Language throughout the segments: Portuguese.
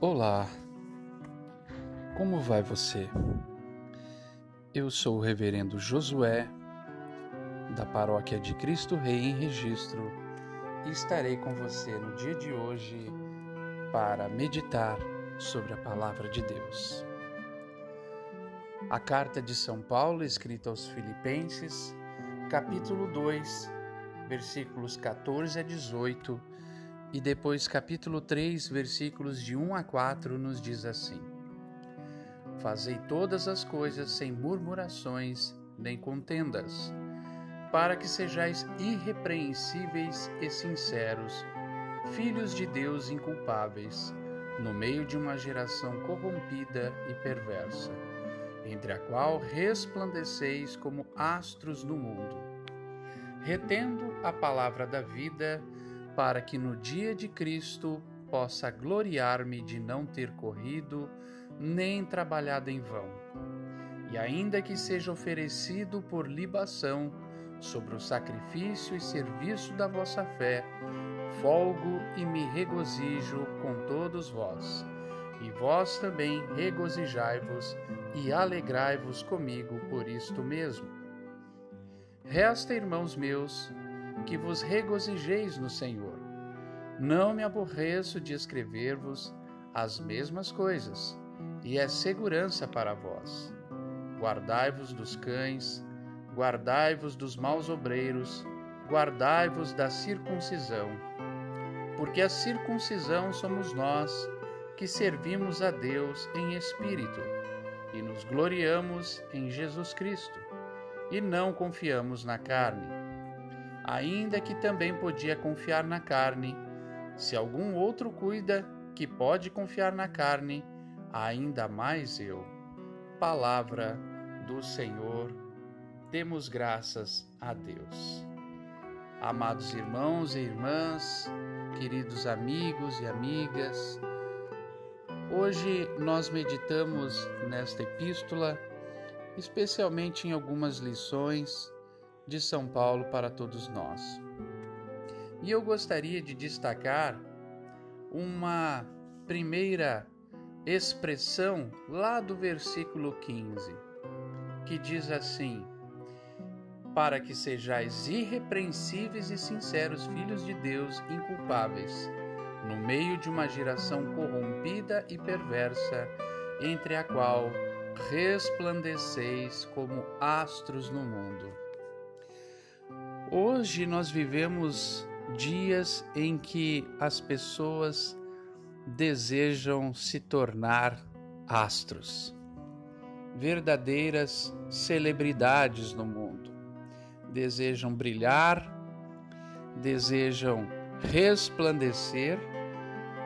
Olá, como vai você? Eu sou o Reverendo Josué, da Paróquia de Cristo Rei em Registro, e estarei com você no dia de hoje para meditar sobre a Palavra de Deus. A carta de São Paulo, escrita aos Filipenses, capítulo 2, versículos 14 a 18 e depois, capítulo 3, versículos de 1 a 4, nos diz assim: Fazei todas as coisas sem murmurações nem contendas, para que sejais irrepreensíveis e sinceros, filhos de Deus inculpáveis, no meio de uma geração corrompida e perversa, entre a qual resplandeceis como astros no mundo, retendo a palavra da vida para que no dia de Cristo possa gloriar-me de não ter corrido nem trabalhado em vão. E ainda que seja oferecido por libação sobre o sacrifício e serviço da vossa fé, folgo e me regozijo com todos vós. E vós também regozijai-vos e alegrai-vos comigo por isto mesmo. Resta, irmãos meus, que vos regozijeis no Senhor. Não me aborreço de escrever-vos as mesmas coisas, e é segurança para vós. Guardai-vos dos cães, guardai-vos dos maus obreiros, guardai-vos da circuncisão. Porque a circuncisão somos nós que servimos a Deus em espírito e nos gloriamos em Jesus Cristo, e não confiamos na carne ainda que também podia confiar na carne. Se algum outro cuida que pode confiar na carne, ainda mais eu. Palavra do Senhor, demos graças a Deus. Amados irmãos e irmãs, queridos amigos e amigas, hoje nós meditamos nesta epístola, especialmente em algumas lições de São Paulo para todos nós. E eu gostaria de destacar uma primeira expressão lá do versículo 15, que diz assim: Para que sejais irrepreensíveis e sinceros filhos de Deus, inculpáveis, no meio de uma geração corrompida e perversa, entre a qual resplandeceis como astros no mundo. Hoje nós vivemos dias em que as pessoas desejam se tornar astros, verdadeiras celebridades no mundo. Desejam brilhar, desejam resplandecer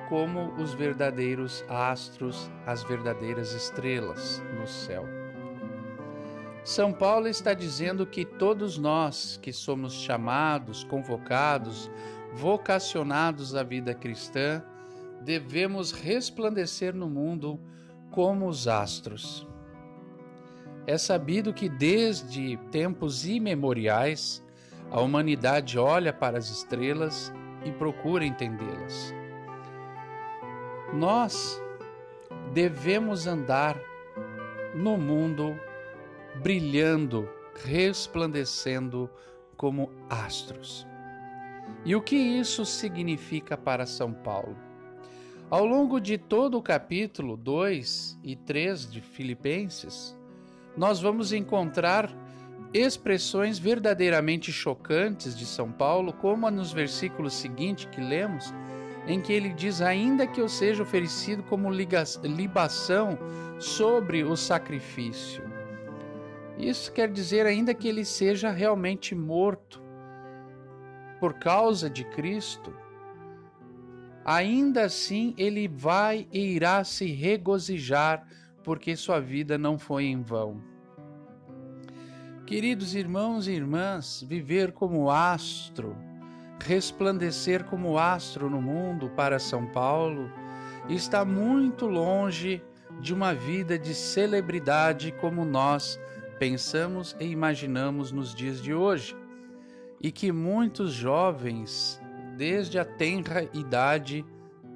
como os verdadeiros astros, as verdadeiras estrelas no céu. São Paulo está dizendo que todos nós que somos chamados, convocados, vocacionados à vida cristã, devemos resplandecer no mundo como os astros. É sabido que desde tempos imemoriais a humanidade olha para as estrelas e procura entendê-las. Nós devemos andar no mundo brilhando, resplandecendo como astros. E o que isso significa para São Paulo? Ao longo de todo o capítulo 2 e 3 de Filipenses, nós vamos encontrar expressões verdadeiramente chocantes de São Paulo, como nos versículos seguintes que lemos, em que ele diz: Ainda que eu seja oferecido como libação sobre o sacrifício. Isso quer dizer ainda que ele seja realmente morto por causa de Cristo, ainda assim ele vai e irá se regozijar porque sua vida não foi em vão. Queridos irmãos e irmãs, viver como astro, resplandecer como astro no mundo para São Paulo, está muito longe de uma vida de celebridade como nós pensamos e imaginamos nos dias de hoje, e que muitos jovens, desde a tenra idade,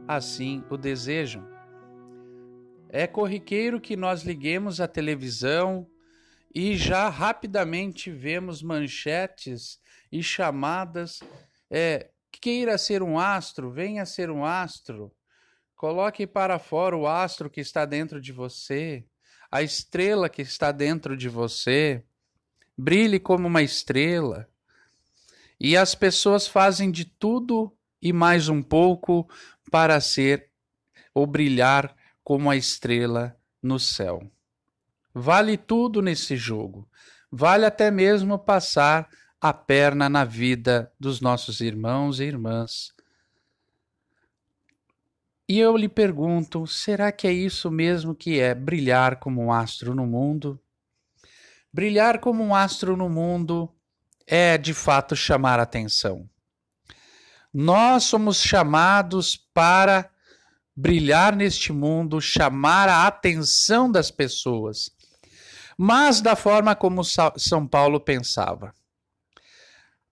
assim o desejam. É corriqueiro que nós liguemos a televisão e já rapidamente vemos manchetes e chamadas. É, queira ser um astro, venha ser um astro. Coloque para fora o astro que está dentro de você, a estrela que está dentro de você. Brilhe como uma estrela. E as pessoas fazem de tudo e mais um pouco para ser ou brilhar como a estrela no céu. Vale tudo nesse jogo. Vale até mesmo passar a perna na vida dos nossos irmãos e irmãs. E eu lhe pergunto: será que é isso mesmo que é brilhar como um astro no mundo? Brilhar como um astro no mundo é de fato chamar atenção. Nós somos chamados para brilhar neste mundo, chamar a atenção das pessoas, mas da forma como São Paulo pensava.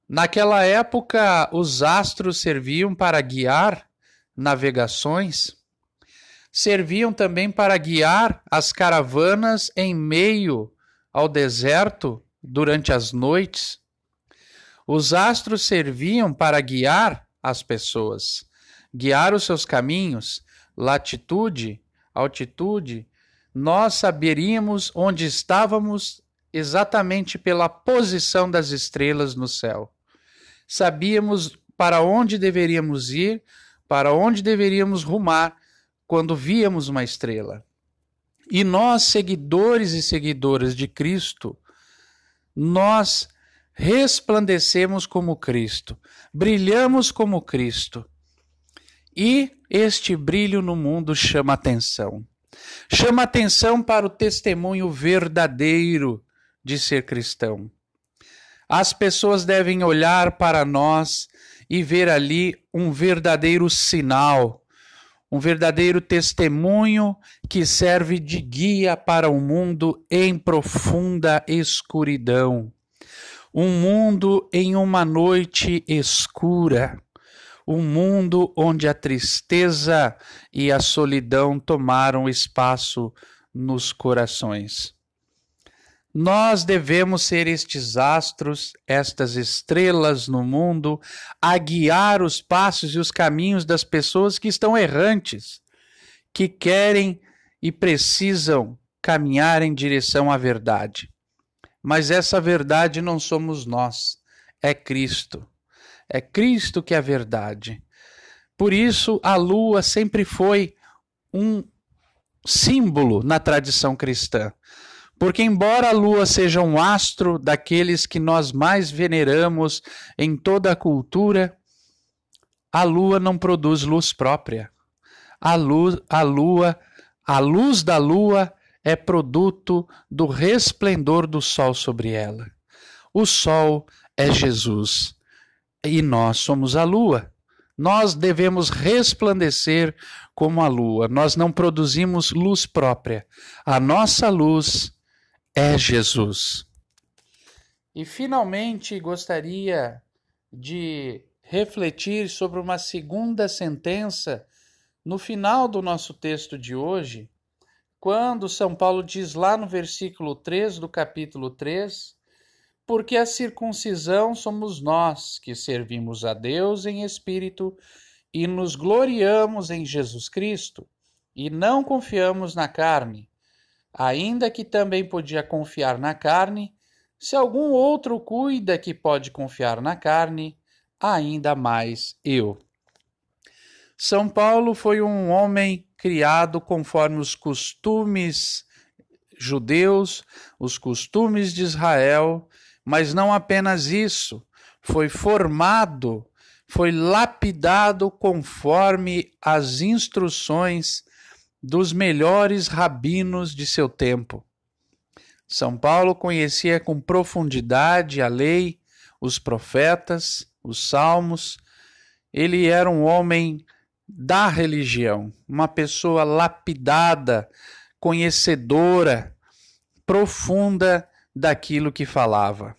Naquela época, os astros serviam para guiar navegações, serviam também para guiar as caravanas em meio ao deserto durante as noites. Os astros serviam para guiar as pessoas, guiar os seus caminhos, latitude, altitude. Nós saberíamos onde estávamos exatamente pela posição das estrelas no céu. Sabíamos para onde deveríamos ir, para onde deveríamos rumar quando víamos uma estrela. E nós, seguidores e seguidoras de Cristo, nós resplandecemos como Cristo, brilhamos como Cristo. E este brilho no mundo chama atenção. Chama atenção para o testemunho verdadeiro de ser cristão. As pessoas devem olhar para nós e ver ali um verdadeiro sinal, um verdadeiro testemunho que serve de guia para o um mundo em profunda escuridão. Um mundo em uma noite escura. Um mundo onde a tristeza e a solidão tomaram espaço nos corações. Nós devemos ser estes astros, estas estrelas no mundo, a guiar os passos e os caminhos das pessoas que estão errantes, que querem e precisam caminhar em direção à verdade. Mas essa verdade não somos nós, é Cristo. É Cristo que é a verdade. Por isso, a lua sempre foi um símbolo na tradição cristã. Porque, embora a lua seja um astro daqueles que nós mais veneramos em toda a cultura, a lua não produz luz própria. A luz, a lua, a luz da lua é produto do resplendor do sol sobre ela. O sol é Jesus e nós somos a lua. Nós devemos resplandecer como a lua. Nós não produzimos luz própria. A nossa luz é Jesus. E finalmente gostaria de refletir sobre uma segunda sentença no final do nosso texto de hoje, quando São Paulo diz lá no versículo 3 do capítulo 3: Porque a circuncisão somos nós que servimos a Deus em espírito e nos gloriamos em Jesus Cristo, e não confiamos na carne ainda que também podia confiar na carne, se algum outro cuida que pode confiar na carne, ainda mais eu. São Paulo foi um homem criado conforme os costumes judeus, os costumes de Israel, mas não apenas isso, foi formado, foi lapidado conforme as instruções dos melhores rabinos de seu tempo. São Paulo conhecia com profundidade a lei, os profetas, os salmos. Ele era um homem da religião, uma pessoa lapidada, conhecedora, profunda daquilo que falava.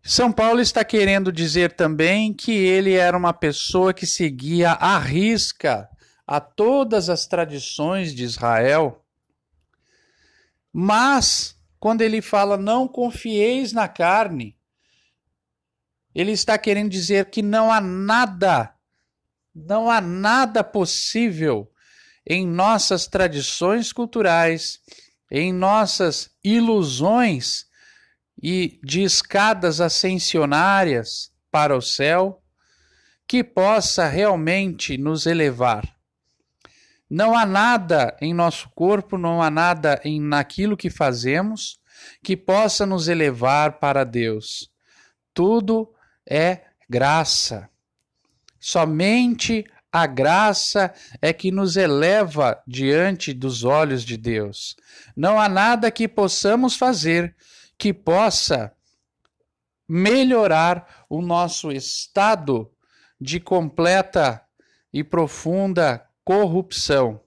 São Paulo está querendo dizer também que ele era uma pessoa que seguia à risca a todas as tradições de Israel. Mas, quando ele fala não confieis na carne, ele está querendo dizer que não há nada, não há nada possível em nossas tradições culturais, em nossas ilusões e de escadas ascensionárias para o céu, que possa realmente nos elevar. Não há nada em nosso corpo, não há nada em naquilo que fazemos que possa nos elevar para Deus. Tudo é graça. Somente a graça é que nos eleva diante dos olhos de Deus. Não há nada que possamos fazer que possa melhorar o nosso estado de completa e profunda corrupção.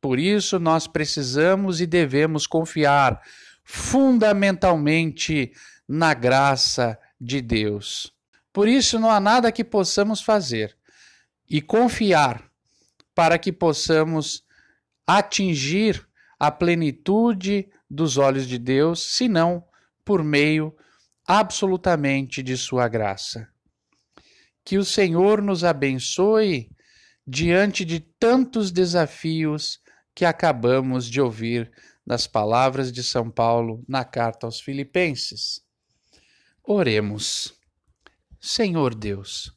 Por isso, nós precisamos e devemos confiar fundamentalmente na graça de Deus. Por isso, não há nada que possamos fazer e confiar para que possamos atingir a plenitude dos olhos de Deus, senão por meio absolutamente de Sua graça. Que o Senhor nos abençoe diante de tantos desafios que acabamos de ouvir nas palavras de São Paulo na carta aos Filipenses. Oremos. Senhor Deus,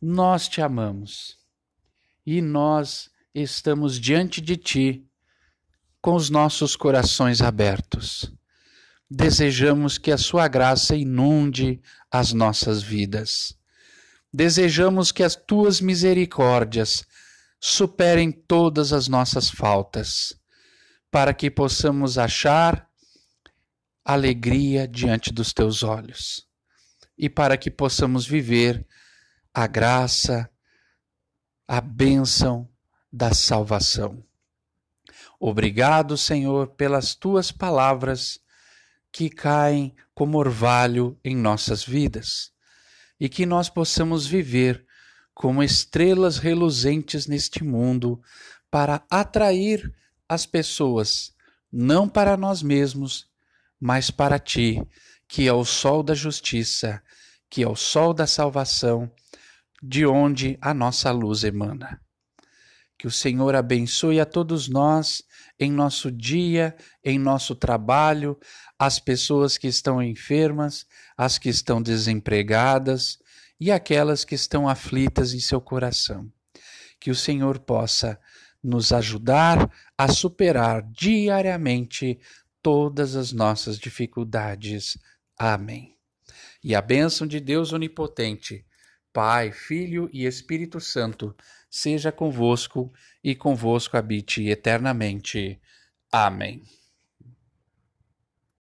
nós te amamos e nós estamos diante de ti com os nossos corações abertos. Desejamos que a sua graça inunde as nossas vidas. Desejamos que as tuas misericórdias superem todas as nossas faltas, para que possamos achar alegria diante dos teus olhos e para que possamos viver a graça, a bênção da salvação. Obrigado, Senhor, pelas tuas palavras que caem como orvalho em nossas vidas e que nós possamos viver como estrelas reluzentes neste mundo para atrair as pessoas, não para nós mesmos, mas para ti que é o sol da justiça, que é o sol da salvação, de onde a nossa luz emana. Que o Senhor abençoe a todos nós em nosso dia, em nosso trabalho, as pessoas que estão enfermas, as que estão desempregadas e aquelas que estão aflitas em seu coração. Que o Senhor possa nos ajudar a superar diariamente todas as nossas dificuldades Amém. E a bênção de Deus Onipotente, Pai, Filho e Espírito Santo, seja convosco e convosco habite eternamente. Amém.